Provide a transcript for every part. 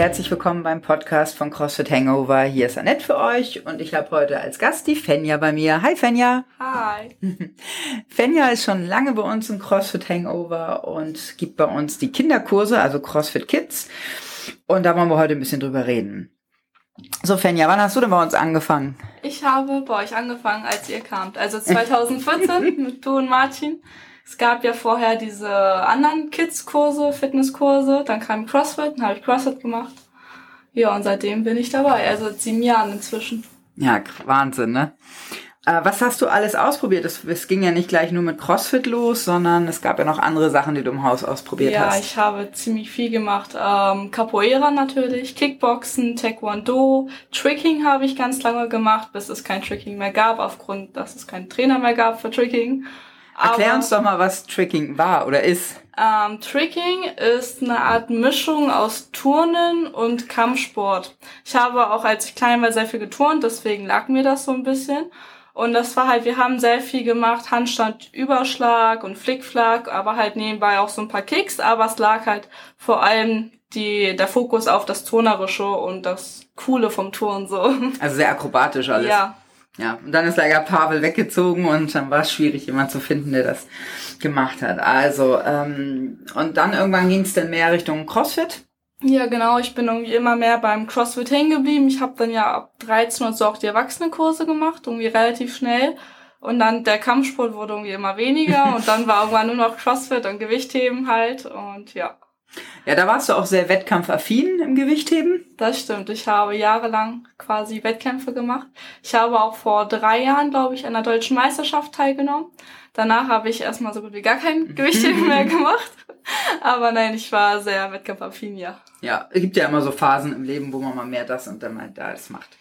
herzlich willkommen beim Podcast von CrossFit Hangover. Hier ist Annette für euch und ich habe heute als Gast die Fenja bei mir. Hi Fenja. Hi. Fenja ist schon lange bei uns im CrossFit Hangover und gibt bei uns die Kinderkurse, also CrossFit Kids. Und da wollen wir heute ein bisschen drüber reden. So, Fenja, wann hast du denn bei uns angefangen? Ich habe bei euch angefangen, als ihr kamt. Also 2014 mit du und Martin. Es gab ja vorher diese anderen Kids-Kurse, Fitnesskurse, dann kam CrossFit, dann habe ich CrossFit gemacht. Ja, und seitdem bin ich dabei, also seit sieben Jahren inzwischen. Ja, Wahnsinn, ne? Äh, was hast du alles ausprobiert? Es, es, ging ja nicht gleich nur mit CrossFit los, sondern es gab ja noch andere Sachen, die du im Haus ausprobiert ja, hast. Ja, ich habe ziemlich viel gemacht. Ähm, Capoeira natürlich, Kickboxen, Taekwondo, Tricking habe ich ganz lange gemacht, bis es kein Tricking mehr gab, aufgrund, dass es keinen Trainer mehr gab für Tricking. Erklär uns doch mal, was Tricking war oder ist. Ähm, Tricking ist eine Art Mischung aus Turnen und Kampfsport. Ich habe auch, als ich klein war, sehr viel geturnt, deswegen lag mir das so ein bisschen. Und das war halt, wir haben sehr viel gemacht, Handstand, Überschlag und Flickflack, aber halt nebenbei auch so ein paar Kicks, aber es lag halt vor allem die, der Fokus auf das Turnerische und das Coole vom Turn so. Also sehr akrobatisch alles. Ja, ja, und dann ist leider Pavel weggezogen und dann war es schwierig, jemand zu finden, der das gemacht hat. Also, ähm, und dann irgendwann ging es dann mehr Richtung CrossFit. Ja, genau. Ich bin irgendwie immer mehr beim CrossFit hängen geblieben. Ich habe dann ja ab 13 und so auch die Erwachsenenkurse gemacht, irgendwie relativ schnell. Und dann der Kampfsport wurde irgendwie immer weniger und dann war irgendwann nur noch CrossFit und Gewichtheben halt und ja. Ja, da warst du auch sehr wettkampfaffin im Gewichtheben. Das stimmt. Ich habe jahrelang quasi Wettkämpfe gemacht. Ich habe auch vor drei Jahren, glaube ich, an der deutschen Meisterschaft teilgenommen. Danach habe ich erstmal so gut wie gar kein Gewichtheben mehr gemacht. Aber nein, ich war sehr wettkampfaffin, ja. Ja, es gibt ja immer so Phasen im Leben, wo man mal mehr das und dann mal das macht.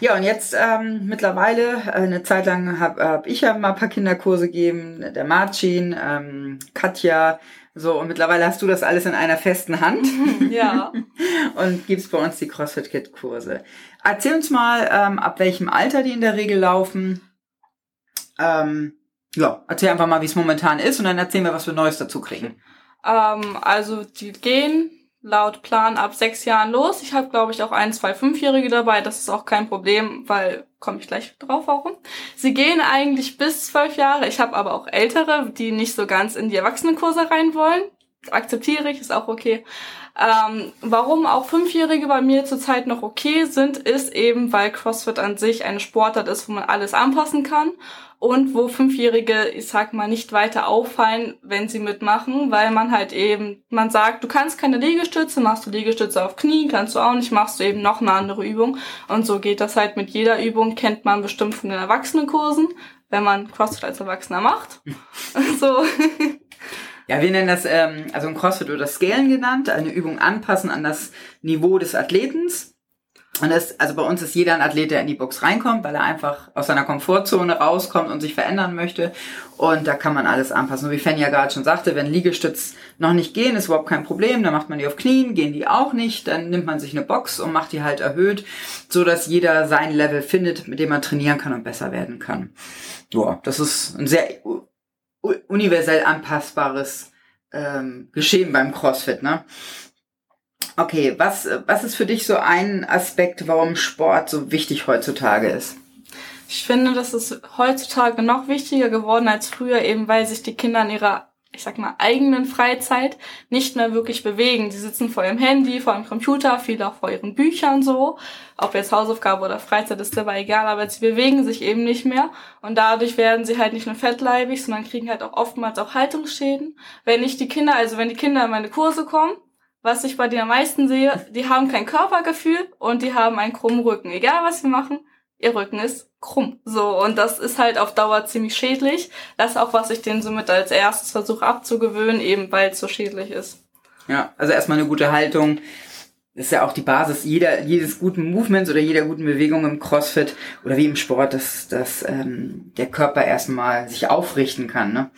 Ja, und jetzt ähm, mittlerweile, äh, eine Zeit lang habe hab ich ja mal ein paar Kinderkurse gegeben, der Marcin, ähm, Katja, so, und mittlerweile hast du das alles in einer festen Hand. Ja. und gibst bei uns die CrossFit Kit Kurse. Erzähl uns mal, ähm, ab welchem Alter die in der Regel laufen. Ähm, ja, erzähl einfach mal, wie es momentan ist und dann erzählen wir, was wir Neues dazu kriegen. Ähm, also die gehen laut Plan ab sechs Jahren los. Ich habe, glaube ich, auch ein, zwei Fünfjährige dabei. Das ist auch kein Problem, weil komme ich gleich drauf, warum. Sie gehen eigentlich bis zwölf Jahre. Ich habe aber auch ältere, die nicht so ganz in die Erwachsenenkurse rein wollen. Akzeptiere ich, ist auch okay. Ähm, warum auch Fünfjährige bei mir zurzeit noch okay sind, ist eben, weil CrossFit an sich eine Sportart ist, wo man alles anpassen kann und wo Fünfjährige, ich sag mal, nicht weiter auffallen, wenn sie mitmachen, weil man halt eben, man sagt, du kannst keine Liegestütze, machst du Liegestütze auf Knie, kannst du auch nicht, machst du eben noch eine andere Übung. Und so geht das halt mit jeder Übung, kennt man bestimmt von den Erwachsenenkursen, wenn man CrossFit als Erwachsener macht. so. Ja, wir nennen das, ähm, also im CrossFit oder Scalen genannt, eine Übung anpassen an das Niveau des Athletens. Und das, also bei uns ist jeder ein Athlet, der in die Box reinkommt, weil er einfach aus seiner Komfortzone rauskommt und sich verändern möchte. Und da kann man alles anpassen. Und wie Fanny ja gerade schon sagte, wenn Liegestütz noch nicht gehen, ist überhaupt kein Problem. Dann macht man die auf Knien, gehen die auch nicht. Dann nimmt man sich eine Box und macht die halt erhöht, so dass jeder sein Level findet, mit dem man trainieren kann und besser werden kann. Ja, das ist ein sehr universell anpassbares ähm, Geschehen beim CrossFit, ne? Okay, was, was ist für dich so ein Aspekt, warum Sport so wichtig heutzutage ist? Ich finde, das ist heutzutage noch wichtiger geworden als früher, eben weil sich die Kinder in ihrer, ich sag mal, eigenen Freizeit nicht mehr wirklich bewegen. Die sitzen vor ihrem Handy, vor dem Computer, viele auch vor ihren Büchern so. Ob jetzt Hausaufgabe oder Freizeit ist dabei egal, aber sie bewegen sich eben nicht mehr. Und dadurch werden sie halt nicht nur fettleibig, sondern kriegen halt auch oftmals auch Haltungsschäden. Wenn nicht die Kinder, also wenn die Kinder in meine Kurse kommen, was ich bei denen am meisten sehe, die haben kein Körpergefühl und die haben einen krummen Rücken. Egal was wir machen, ihr Rücken ist krumm. So, und das ist halt auf Dauer ziemlich schädlich. Das ist auch, was ich denen somit als erstes versuche abzugewöhnen, eben weil es so schädlich ist. Ja, also erstmal eine gute Haltung. ist ja auch die Basis jeder, jedes guten Movements oder jeder guten Bewegung im CrossFit oder wie im Sport, dass, dass ähm, der Körper erstmal sich aufrichten kann. Ne?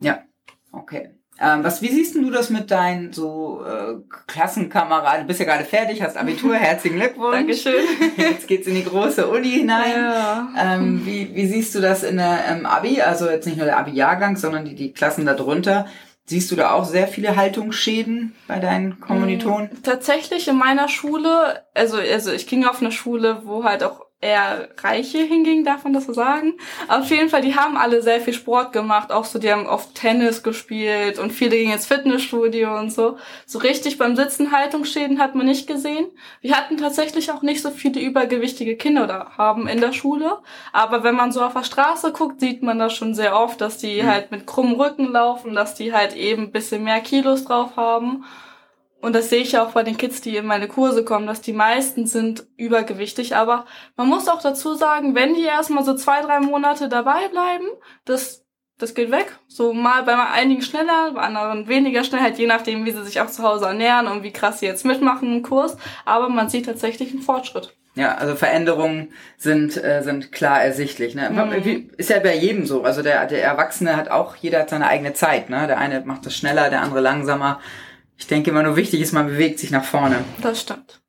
Ja, okay. Ähm, was, wie siehst du das mit deinen so äh, Klassenkameraden? Du bist ja gerade fertig, hast Abitur, herzlichen Glückwunsch. Dankeschön. Jetzt geht's in die große Uni hinein. Ja. Ähm, wie, wie siehst du das in der ähm, Abi? Also jetzt nicht nur der Abi-Jahrgang, sondern die, die Klassen darunter. Siehst du da auch sehr viele Haltungsschäden bei deinen Kommilitonen? Mm, Tatsächlich in meiner Schule, also, also ich ging auf eine Schule, wo halt auch eher Reiche hinging, darf man das so sagen. Auf jeden Fall, die haben alle sehr viel Sport gemacht, auch so, die haben oft Tennis gespielt und viele gingen ins Fitnessstudio und so. So richtig beim Sitzen Haltungsschäden hat man nicht gesehen. Wir hatten tatsächlich auch nicht so viele übergewichtige Kinder oder haben in der Schule. Aber wenn man so auf der Straße guckt, sieht man das schon sehr oft, dass die mhm. halt mit krummem Rücken laufen, dass die halt eben ein bisschen mehr Kilos drauf haben. Und das sehe ich ja auch bei den Kids, die in meine Kurse kommen, dass die meisten sind übergewichtig. Aber man muss auch dazu sagen, wenn die erstmal so zwei, drei Monate dabei bleiben, das, das geht weg. So mal bei einigen schneller, bei anderen weniger schnell, halt je nachdem, wie sie sich auch zu Hause ernähren und wie krass sie jetzt mitmachen im Kurs. Aber man sieht tatsächlich einen Fortschritt. Ja, also Veränderungen sind, äh, sind klar ersichtlich. Ne? Mhm. Ist ja bei jedem so. Also der, der Erwachsene hat auch, jeder hat seine eigene Zeit. Ne? Der eine macht das schneller, der andere langsamer. Ich denke immer nur wichtig ist, man bewegt sich nach vorne. Das stimmt.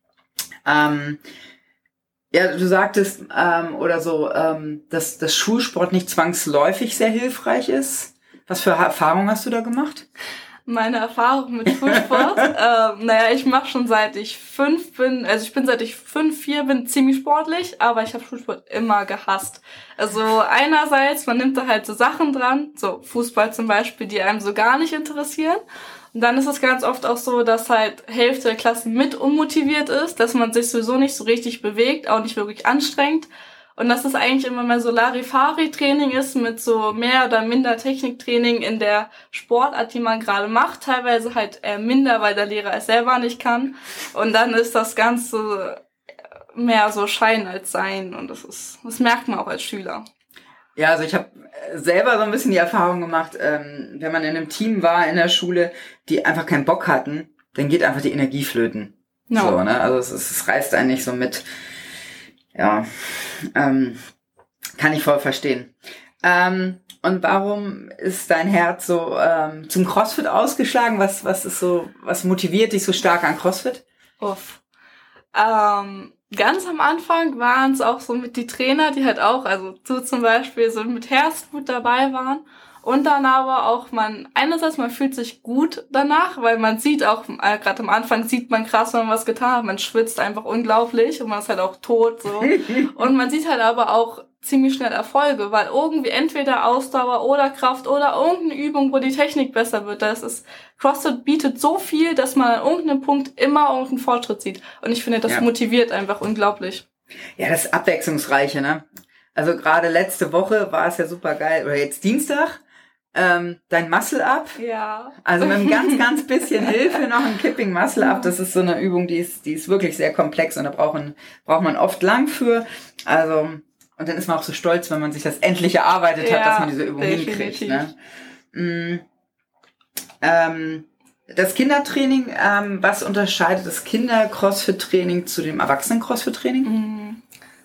Ähm, ja, du sagtest ähm, oder so, ähm, dass das Schulsport nicht zwangsläufig sehr hilfreich ist. Was für Erfahrungen hast du da gemacht? Meine Erfahrung mit Schulsport, ähm, naja, ich mache schon seit ich fünf bin, also ich bin seit ich fünf, vier bin ziemlich sportlich, aber ich habe Schulsport immer gehasst. Also einerseits, man nimmt da halt so Sachen dran, so Fußball zum Beispiel, die einem so gar nicht interessieren. Und dann ist es ganz oft auch so, dass halt Hälfte der Klassen mit unmotiviert ist, dass man sich sowieso nicht so richtig bewegt, auch nicht wirklich anstrengt. Und dass es eigentlich immer mehr so Larifari-Training ist mit so mehr oder minder Techniktraining in der Sportart, die man gerade macht. Teilweise halt eher minder, weil der Lehrer es selber nicht kann. Und dann ist das Ganze mehr so Schein als Sein. Und das ist, das merkt man auch als Schüler. Ja, also ich habe selber so ein bisschen die Erfahrung gemacht, ähm, wenn man in einem Team war in der Schule, die einfach keinen Bock hatten, dann geht einfach die Energie flöten. No. So, ne? Also es, es reißt einen nicht so mit. Ja, ähm, kann ich voll verstehen. Ähm, und warum ist dein Herz so ähm, zum CrossFit ausgeschlagen? Was, was ist so, was motiviert dich so stark an CrossFit? Uff. Ähm, ganz am Anfang waren es auch so mit die Trainer, die halt auch, also du zum Beispiel so mit Herzblut dabei waren. Und dann aber auch man, einerseits man fühlt sich gut danach, weil man sieht auch, äh, gerade am Anfang sieht man krass, wenn man was getan hat, man schwitzt einfach unglaublich und man ist halt auch tot so. und man sieht halt aber auch ziemlich schnell Erfolge, weil irgendwie entweder Ausdauer oder Kraft oder irgendeine Übung, wo die Technik besser wird. Das ist, CrossFit bietet so viel, dass man an irgendeinem Punkt immer irgendeinen Fortschritt sieht. Und ich finde, das ja. motiviert einfach unglaublich. Ja, das Abwechslungsreiche, ne? Also gerade letzte Woche war es ja super geil, oder jetzt Dienstag, ähm, dein Muscle Up. Ja. Also mit einem ganz, ganz bisschen Hilfe noch ein Kipping Muscle Up. Das ist so eine Übung, die ist, die ist wirklich sehr komplex und da braucht man, braucht man oft lang für. Also und dann ist man auch so stolz, wenn man sich das endlich erarbeitet ja, hat, dass man diese Übung definitiv. hinkriegt. Ne? Mm, ähm, das Kindertraining, ähm, was unterscheidet das Kinder-Crossfit-Training zu dem Erwachsenen-Crossfit-Training? Mm.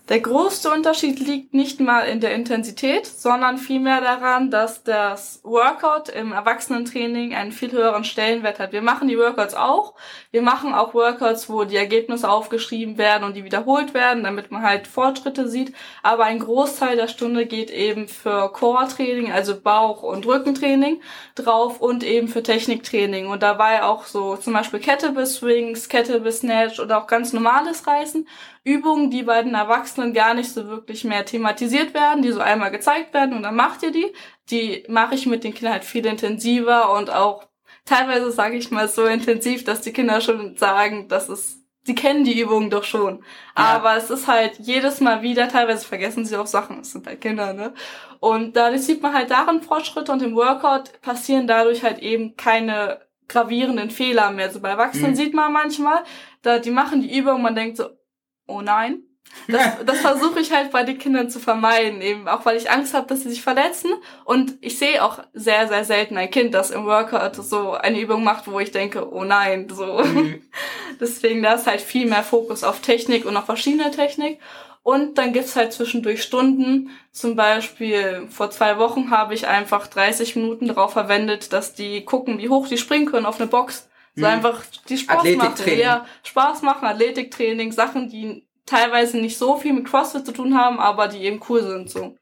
Der größte Unterschied liegt nicht mal in der Intensität, sondern vielmehr daran, dass das Workout im Erwachsenentraining einen viel höheren Stellenwert hat. Wir machen die Workouts auch. Wir machen auch Workouts, wo die Ergebnisse aufgeschrieben werden und die wiederholt werden, damit man halt Fortschritte sieht. Aber ein Großteil der Stunde geht eben für Core-Training, also Bauch- und Rückentraining drauf und eben für Techniktraining. Und dabei auch so zum Beispiel Kettlebell Swings, Kettlebell Snatch oder auch ganz normales Reißen. Übungen, die bei den Erwachsenen gar nicht so wirklich mehr thematisiert werden, die so einmal gezeigt werden und dann macht ihr die. Die mache ich mit den Kindern halt viel intensiver und auch teilweise sage ich mal so intensiv, dass die Kinder schon sagen, dass es sie kennen die Übungen doch schon. Ja. Aber es ist halt jedes Mal wieder, teilweise vergessen sie auch Sachen, es sind halt Kinder, ne? Und dadurch sieht man halt darin Fortschritte und im Workout passieren dadurch halt eben keine gravierenden Fehler mehr. So bei Erwachsenen mhm. sieht man manchmal, da die machen die Übung, man denkt so, oh nein. Das, das versuche ich halt bei den Kindern zu vermeiden, eben auch weil ich Angst habe, dass sie sich verletzen. Und ich sehe auch sehr, sehr selten ein Kind, das im Workout so eine Übung macht, wo ich denke, oh nein, so. Mhm. Deswegen da ist halt viel mehr Fokus auf Technik und auf verschiedene Technik. Und dann gibt's halt zwischendurch Stunden. Zum Beispiel vor zwei Wochen habe ich einfach 30 Minuten darauf verwendet, dass die gucken, wie hoch die springen können auf eine Box. So mhm. einfach die Spaß machen. Ja, Spaß machen, Athletiktraining, Sachen, die teilweise nicht so viel mit CrossFit zu tun haben, aber die eben cool sind so.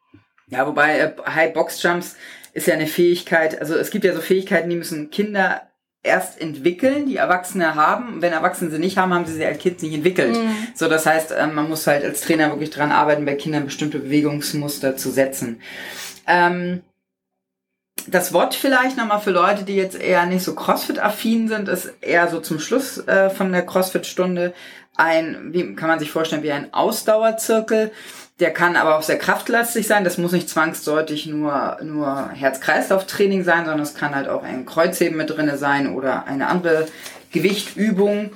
Ja, wobei äh, High Box Jumps ist ja eine Fähigkeit, also es gibt ja so Fähigkeiten, die müssen Kinder erst entwickeln, die Erwachsene haben. Wenn Erwachsene sie nicht haben, haben sie sie als Kind nicht entwickelt. Mhm. So, das heißt, ähm, man muss halt als Trainer wirklich dran arbeiten, bei Kindern bestimmte Bewegungsmuster zu setzen. Ähm, das Wort vielleicht nochmal für Leute, die jetzt eher nicht so CrossFit-affin sind, ist eher so zum Schluss äh, von der CrossFit-Stunde ein, wie kann man sich vorstellen, wie ein Ausdauerzirkel. Der kann aber auch sehr kraftlastig sein. Das muss nicht zwangsdeutig nur, nur Herz-Kreislauf-Training sein, sondern es kann halt auch ein Kreuzheben mit drinne sein oder eine andere Gewichtübung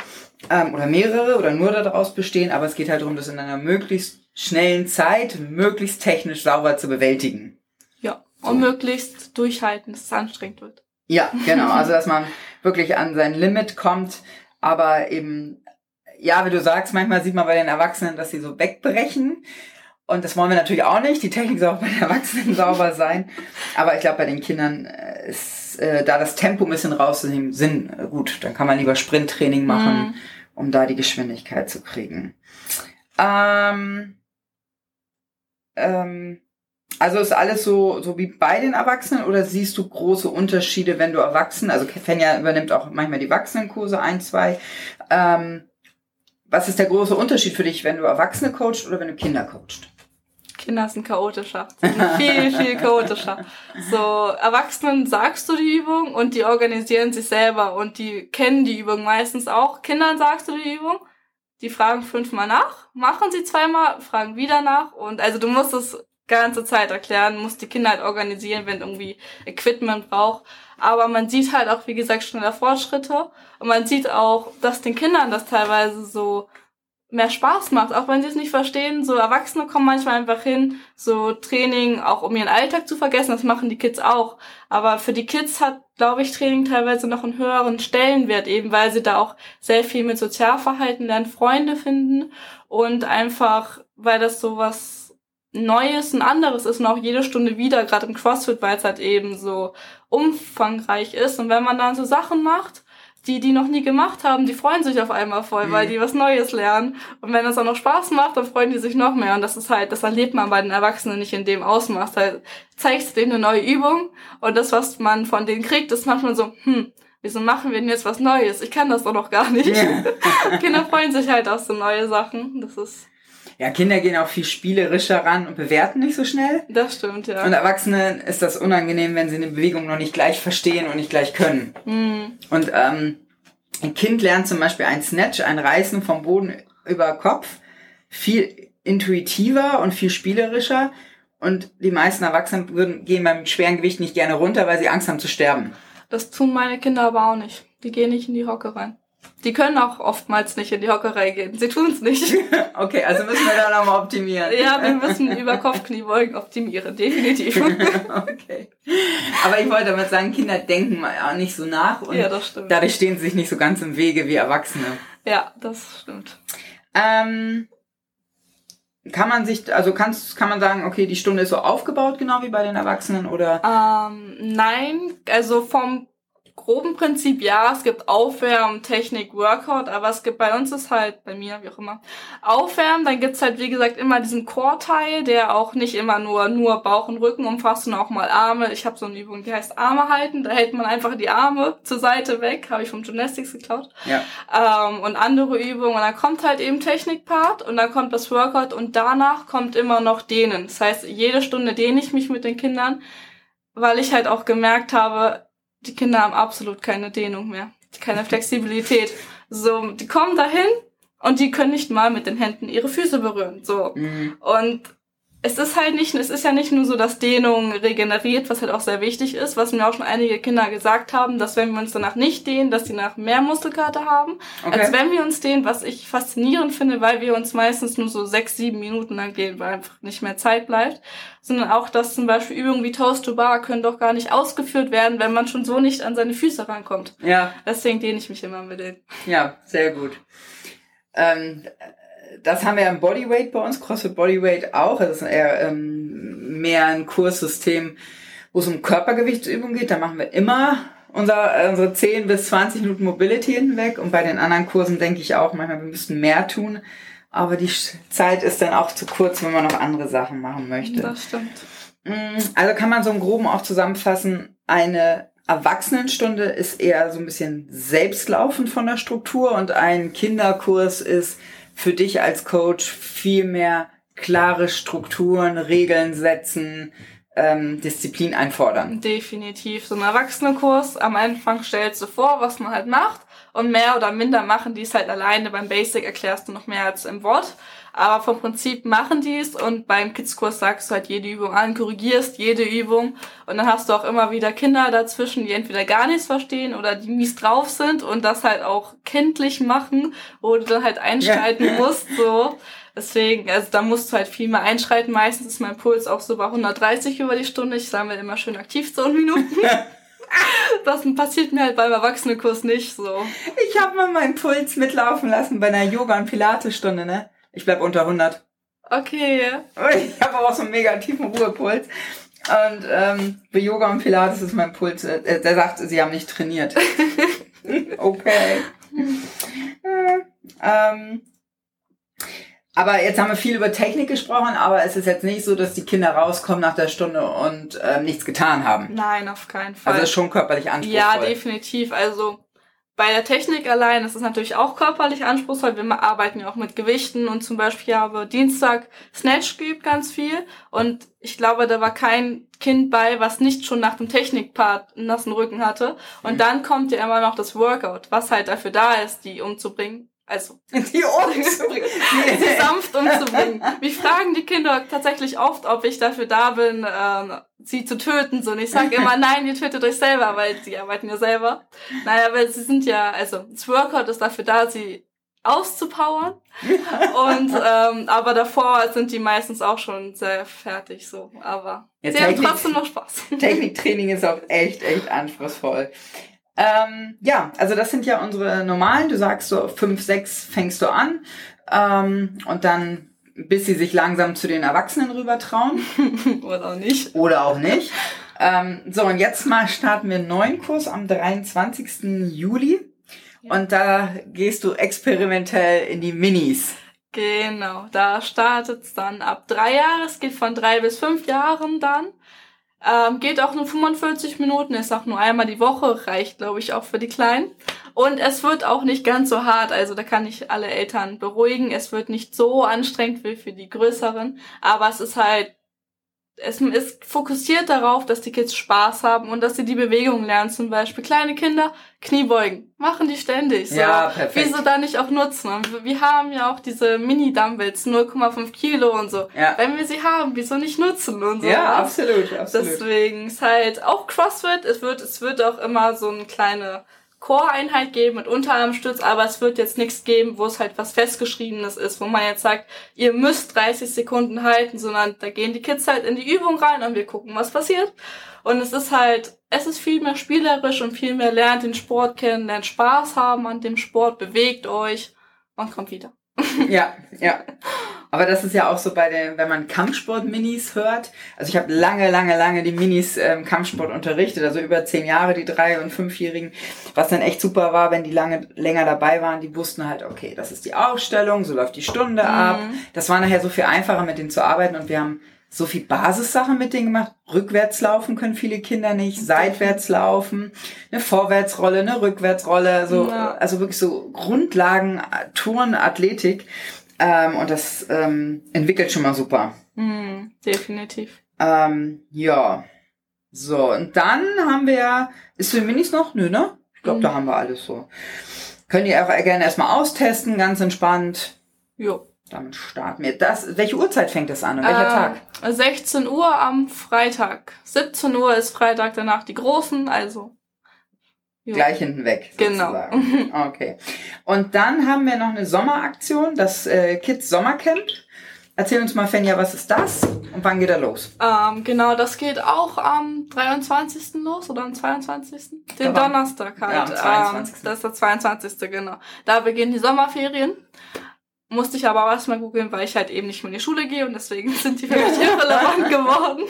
ähm, oder mehrere oder nur daraus bestehen. Aber es geht halt darum, das in einer möglichst schnellen Zeit möglichst technisch sauber zu bewältigen. Ja, und möglichst durchhalten, dass es anstrengend wird. Ja, genau. Also, dass man wirklich an sein Limit kommt, aber eben, ja, wie du sagst, manchmal sieht man bei den Erwachsenen, dass sie so wegbrechen. Und das wollen wir natürlich auch nicht. Die Technik soll auch bei den Erwachsenen sauber sein. Aber ich glaube, bei den Kindern äh, ist äh, da das Tempo ein bisschen rauszunehmen Sinn. Äh, gut, dann kann man lieber Sprinttraining machen, mhm. um da die Geschwindigkeit zu kriegen. Ähm, ähm, also ist alles so, so wie bei den Erwachsenen oder siehst du große Unterschiede, wenn du Erwachsenen, also Fenja übernimmt auch manchmal die Erwachsenenkurse, ein, zwei. Ähm, was ist der große Unterschied für dich, wenn du Erwachsene coachst oder wenn du Kinder coachst? Kinder sind chaotischer. Sind viel, viel chaotischer. So, Erwachsenen sagst du die Übung und die organisieren sich selber und die kennen die Übung meistens auch. Kindern sagst du die Übung, die fragen fünfmal nach, machen sie zweimal, fragen wieder nach und also du musst es ganze Zeit erklären, musst die Kinder halt organisieren, wenn irgendwie Equipment braucht. Aber man sieht halt auch, wie gesagt, schneller Fortschritte und man sieht auch, dass den Kindern das teilweise so mehr Spaß macht, auch wenn sie es nicht verstehen. So Erwachsene kommen manchmal einfach hin, so Training auch um ihren Alltag zu vergessen, das machen die Kids auch. Aber für die Kids hat, glaube ich, Training teilweise noch einen höheren Stellenwert, eben weil sie da auch sehr viel mit Sozialverhalten lernen, Freunde finden und einfach, weil das so was Neues, ein anderes ist und auch jede Stunde wieder, gerade im CrossFit, weil es halt eben so umfangreich ist. Und wenn man dann so Sachen macht, die, die noch nie gemacht haben, die freuen sich auf einmal voll, mhm. weil die was Neues lernen. Und wenn es auch noch Spaß macht, dann freuen die sich noch mehr. Und das ist halt, das erlebt man bei den Erwachsenen nicht in dem Ausmaß. Da zeigst du denen eine neue Übung und das, was man von denen kriegt, ist manchmal so, hm, wieso machen wir denn jetzt was Neues? Ich kann das doch noch gar nicht. Yeah. Kinder freuen sich halt auf so neue Sachen. Das ist ja, Kinder gehen auch viel spielerischer ran und bewerten nicht so schnell. Das stimmt, ja. Und Erwachsene ist das unangenehm, wenn sie eine Bewegung noch nicht gleich verstehen und nicht gleich können. Mhm. Und ähm, ein Kind lernt zum Beispiel ein Snatch, ein Reißen vom Boden über Kopf, viel intuitiver und viel spielerischer. Und die meisten Erwachsenen würden, gehen beim schweren Gewicht nicht gerne runter, weil sie Angst haben zu sterben. Das tun meine Kinder aber auch nicht. Die gehen nicht in die Hocke rein. Die können auch oftmals nicht in die Hockerei gehen. Sie tun es nicht. okay, also müssen wir da nochmal optimieren. Ja, wir müssen über Kopfkniebeugen optimieren, definitiv. okay. Aber ich wollte damit sagen, Kinder denken auch nicht so nach und ja, das stimmt. dadurch stehen sie sich nicht so ganz im Wege wie Erwachsene. Ja, das stimmt. Ähm, kann man sich, also kannst, kann man sagen, okay, die Stunde ist so aufgebaut, genau wie bei den Erwachsenen, oder? Ähm, nein, also vom groben Prinzip ja, es gibt Aufwärmen, Technik, Workout, aber es gibt bei uns ist halt, bei mir, wie auch immer, Aufwärmen, dann gibt's halt, wie gesagt, immer diesen Core-Teil, der auch nicht immer nur, nur Bauch und Rücken umfasst, sondern auch mal Arme. Ich habe so eine Übung, die heißt Arme halten, da hält man einfach die Arme zur Seite weg, habe ich vom Gymnastics geklaut. Ja. Ähm, und andere Übungen, und dann kommt halt eben Technik-Part und dann kommt das Workout und danach kommt immer noch Dehnen. Das heißt, jede Stunde dehne ich mich mit den Kindern, weil ich halt auch gemerkt habe, die Kinder haben absolut keine Dehnung mehr, keine Flexibilität. So, die kommen dahin und die können nicht mal mit den Händen ihre Füße berühren. So. Mhm. Und es ist halt nicht, es ist ja nicht nur so, dass Dehnung regeneriert, was halt auch sehr wichtig ist, was mir auch schon einige Kinder gesagt haben, dass wenn wir uns danach nicht dehnen, dass sie nach mehr Muskelkater haben, okay. als wenn wir uns dehnen, was ich faszinierend finde, weil wir uns meistens nur so sechs, sieben Minuten lang gehen, weil einfach nicht mehr Zeit bleibt, sondern auch, dass zum Beispiel Übungen wie Toast to Bar können doch gar nicht ausgeführt werden, wenn man schon so nicht an seine Füße rankommt. Ja. Deswegen dehne ich mich immer mit denen. Ja, sehr gut. Ähm, das haben wir im Bodyweight bei uns, CrossFit Bodyweight auch. Das ist eher ähm, mehr ein Kurssystem, wo es um Körpergewichtsübungen geht. Da machen wir immer unser, unsere 10 bis 20 Minuten Mobility hinweg. Und bei den anderen Kursen denke ich auch manchmal, wir müssten mehr tun. Aber die Zeit ist dann auch zu kurz, wenn man noch andere Sachen machen möchte. Das stimmt. Mm, Also kann man so im Groben auch zusammenfassen, eine Erwachsenenstunde ist eher so ein bisschen selbstlaufend von der Struktur und ein Kinderkurs ist für dich als Coach viel mehr klare Strukturen, Regeln setzen, ähm, Disziplin einfordern. Definitiv. So ein Erwachsenenkurs, am Anfang stellst du vor, was man halt macht und mehr oder minder machen die es halt alleine. Beim Basic erklärst du noch mehr als im Wort. Aber vom Prinzip machen die es und beim Kids-Kurs sagst du halt jede Übung an, korrigierst jede Übung und dann hast du auch immer wieder Kinder dazwischen, die entweder gar nichts verstehen oder die mies drauf sind und das halt auch kindlich machen, wo du dann halt einschreiten Ja. musst, so. Deswegen, also da musst du halt viel mehr einschreiten. Meistens ist mein Puls auch so bei 130 über die Stunde. Ich sammle immer schön Aktivzonenminuten. das passiert mir halt beim Erwachsenenkurs nicht so. Ich habe mal meinen Puls mitlaufen lassen bei einer Yoga- und Pilatesstunde, ne? Ich bleib unter 100. Okay. Ich habe aber auch so einen mega tiefen Ruhepuls. Und ähm, bei Yoga und Pilates ist mein Puls, äh, der sagt, sie haben nicht trainiert. okay. Äh, ähm, aber jetzt haben wir viel über Technik gesprochen, aber es ist jetzt nicht so, dass die Kinder rauskommen nach der Stunde und ähm, nichts getan haben. Nein, auf keinen Fall. Also es ist schon körperlich anspruchsvoll. Ja, definitiv. Also bei der Technik allein ist es natürlich auch körperlich anspruchsvoll. Wir arbeiten ja auch mit Gewichten und zum Beispiel habe Dienstag Snatch geübt ganz viel und ich glaube, da war kein Kind bei, was nicht schon nach dem Technikpart einen nassen Rücken hatte. Und Mhm. dann kommt ja immer noch das Workout, was halt dafür da ist, die umzubringen. Also Die Ohren zu bringen. sie sanft umzubringen. Mich fragen die Kinder tatsächlich oft, ob ich dafür da bin, ähm, sie zu töten. So, und ich sage immer, nein, ihr tötet euch selber, weil sie arbeiten ja selber. Naja, weil sie sind ja, also das Workout ist dafür da, sie auszupowern. Und ähm, aber davor sind die meistens auch schon sehr fertig so. Aber Jetzt sie haben Technik- trotzdem noch Spaß. Techniktraining ist auch echt, echt anspruchsvoll. Ähm, ja, also das sind ja unsere normalen. Du sagst so fünf, sechs fängst du an ähm, und dann bis sie sich langsam zu den Erwachsenen rüber trauen Oder auch nicht. oder auch nicht. Ähm, so, und jetzt mal starten wir einen neuen Kurs am 23. Juli. Und da gehst du experimentell in die Minis. Genau, da startet's dann ab drei Jahre. Es geht von drei bis fünf Jahren dann. Ähm, geht auch nur 45 Minuten, ist auch nur einmal die Woche, reicht, glaube ich, auch für die Kleinen. Und es wird auch nicht ganz so hart, also da kann ich alle Eltern beruhigen. Es wird nicht so anstrengend wie für die Größeren, aber es ist halt, es ist fokussiert darauf, dass die Kids Spaß haben und dass sie die Bewegungen lernen. Zum Beispiel kleine Kinder, Kniebeugen, machen die ständig. So. Ja, perfekt. Wieso da nicht auch nutzen? Und wir- wir haben ja auch diese Mini-Dumbbells, 0,5 Kilo und so. Ja. Wenn wir sie haben, wieso nicht nutzen und so? Ja, absolut, absolut. Deswegen ist halt auch CrossFit. Es wird, es wird auch immer so eine kleine Core-Einheit geben mit Unterarmstütz, aber es wird jetzt nichts geben, wo es halt was festgeschriebenes ist, wo man jetzt sagt, ihr müsst 30 Sekunden halten, sondern da gehen die Kids halt in die Übung rein und wir gucken, was passiert. Und es ist halt, es ist viel mehr spielerisch und viel mehr lernt den Sport kennen, lernt Spaß haben an dem Sport, bewegt euch und kommt wieder. Ja, ja. Aber das ist ja auch so bei den, wenn man Kampfsport-Minis hört. Also ich habe lange, lange, lange die Minis ähm, Kampfsport unterrichtet, also über zehn Jahre, die drei- und fünfjährigen. Was dann echt super war, wenn die lange länger dabei waren, die wussten halt, okay, das ist die Aufstellung, so läuft die Stunde ab. Das war nachher so viel einfacher, mit denen zu arbeiten und wir haben so viel Basissachen mit denen gemacht. Rückwärts laufen können viele Kinder nicht, seitwärts laufen, eine Vorwärtsrolle, eine Rückwärtsrolle, so, Ja. also wirklich so Grundlagen, Touren, Athletik. Ähm, und das ähm, entwickelt schon mal super. Hm, definitiv. Ähm, ja. So, und dann haben wir ja, ist für Minis noch? Nö, ne? Ich glaube, Mhm. da haben wir alles so. Könnt ihr auch gerne erstmal austesten, ganz entspannt. Jo. Damit starten wir. Das, welche Uhrzeit fängt das an und welcher Tag? Äh, 16 Uhr am Freitag. 17 Uhr ist Freitag danach die Großen, also. jo. Gleich hinten weg. Genau. sozusagen. Okay. Und dann haben wir noch eine Sommeraktion, das äh, Kids Sommercamp. Erzähl uns mal, Fenja, was ist das und wann geht er los? Ähm, genau, das geht auch am 23. los oder am 22. Den Donnerstag halt. Ja, am 22.. Ähm, das ist der 22. genau. Da beginnen die Sommerferien. Musste ich aber auch erstmal googeln, weil ich halt eben nicht mehr in die Schule gehe und deswegen sind die für mich irrelevant geworden.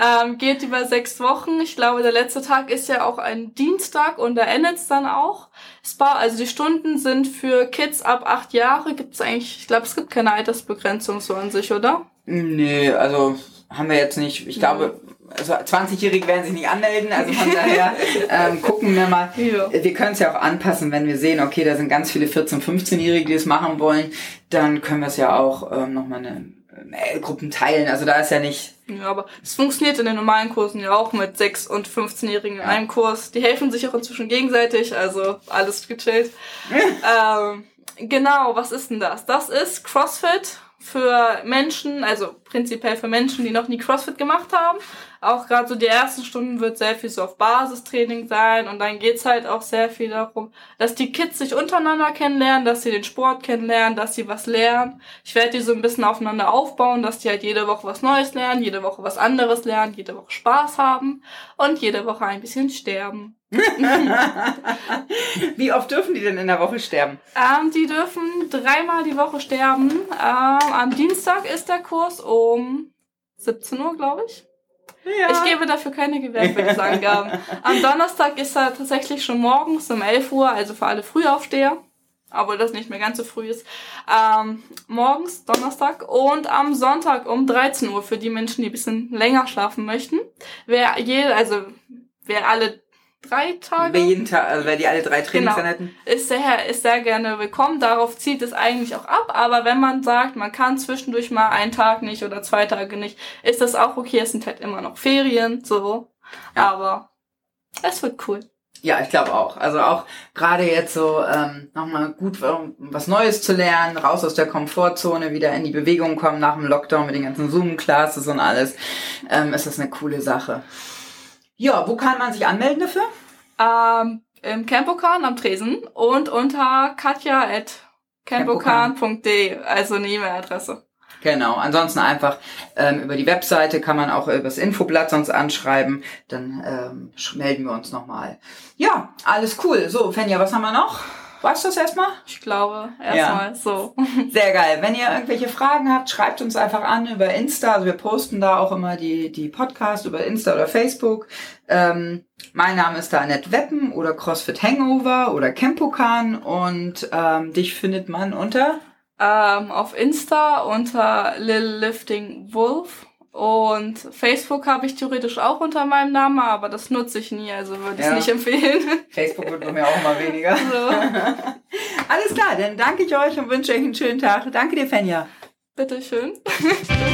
Ähm, geht über sechs Wochen. Ich glaube, der letzte Tag ist ja auch ein Dienstag und da endet es dann auch. Spa, also die Stunden sind für Kids ab acht Jahre. Gibt es eigentlich, ich glaube, es gibt keine Altersbegrenzung so an sich, oder? Nee, also haben wir jetzt nicht, ich glaube, also 20-Jährige werden sich nicht anmelden, also von daher ähm, gucken wir mal. Ja. Wir können es ja auch anpassen, wenn wir sehen, okay, da sind ganz viele 14-, 15-Jährige, die es machen wollen, dann können wir es ja auch ähm, nochmal eine Mail-Gruppen teilen. Also da ist ja nicht. Ja, aber es funktioniert in den normalen Kursen ja auch mit 6- und 15-Jährigen in einem Kurs. Die helfen sich auch inzwischen gegenseitig, also alles gechillt. ähm, genau, was ist denn das? Das ist CrossFit für Menschen, also prinzipiell für Menschen, die noch nie CrossFit gemacht haben. Auch gerade so die ersten Stunden wird sehr viel so auf Basistraining sein und dann geht's halt auch sehr viel darum, dass die Kids sich untereinander kennenlernen, dass sie den Sport kennenlernen, dass sie was lernen. Ich werde die so ein bisschen aufeinander aufbauen, dass die halt jede Woche was Neues lernen, jede Woche was anderes lernen, jede Woche Spaß haben und jede Woche ein bisschen sterben. Wie oft dürfen die denn in der Woche sterben? Ähm, die dürfen dreimal die Woche sterben. Ähm, am Dienstag ist der Kurs um 17 Uhr, glaube ich. Ja. Ich gebe dafür keine Gewerbeangaben. Am Donnerstag ist er tatsächlich schon morgens um 11 Uhr, also für alle Frühaufsteher. Aber das nicht mehr ganz so früh ist. Ähm, morgens, Donnerstag und am Sonntag um 13 Uhr für die Menschen, die ein bisschen länger schlafen möchten. Wer je, also wer alle drei Tage Wer jeden Tag, also wer die alle drei Trainings Genau. dann hätten. ist sehr, ist sehr gerne willkommen. Darauf zieht es eigentlich auch ab. Aber wenn man sagt, man kann zwischendurch mal einen Tag nicht oder zwei Tage nicht, ist das auch okay. Es sind halt immer noch Ferien, so. Ja. Aber es wird cool. Ja, ich glaube auch. Also auch gerade jetzt so ähm, nochmal gut um was Neues zu lernen, raus aus der Komfortzone, wieder in die Bewegung kommen nach dem Lockdown mit den ganzen Zoom-Classes und alles, ähm, ist das eine coole Sache. Ja, wo kann man sich anmelden dafür? Ähm, Im Campokan am Tresen und unter katja.campokan.de, also eine E-Mail-Adresse. Genau, ansonsten einfach ähm, über die Webseite kann man auch über das Infoblatt sonst anschreiben, dann ähm, melden wir uns nochmal. Ja, alles cool. So, Fenja, was haben wir noch? War's das erstmal? Ich glaube, erstmal so. Sehr geil. Wenn ihr irgendwelche Fragen habt, schreibt uns einfach an über Insta. Also wir posten da auch immer die, die Podcasts über Insta oder Facebook. Ähm, mein Name ist da Annette Weppen oder CrossFit Hangover oder Campokan und ähm, dich findet man unter ähm, auf Insta unter Lil Lifting Wolf und Facebook habe ich theoretisch auch unter meinem Namen, aber das nutze ich nie, also würde ich es Ja. nicht empfehlen. Facebook wird mir auch immer weniger. so, Alles klar, dann danke ich euch und wünsche euch einen schönen Tag. Danke dir, Fenja. bitteschön.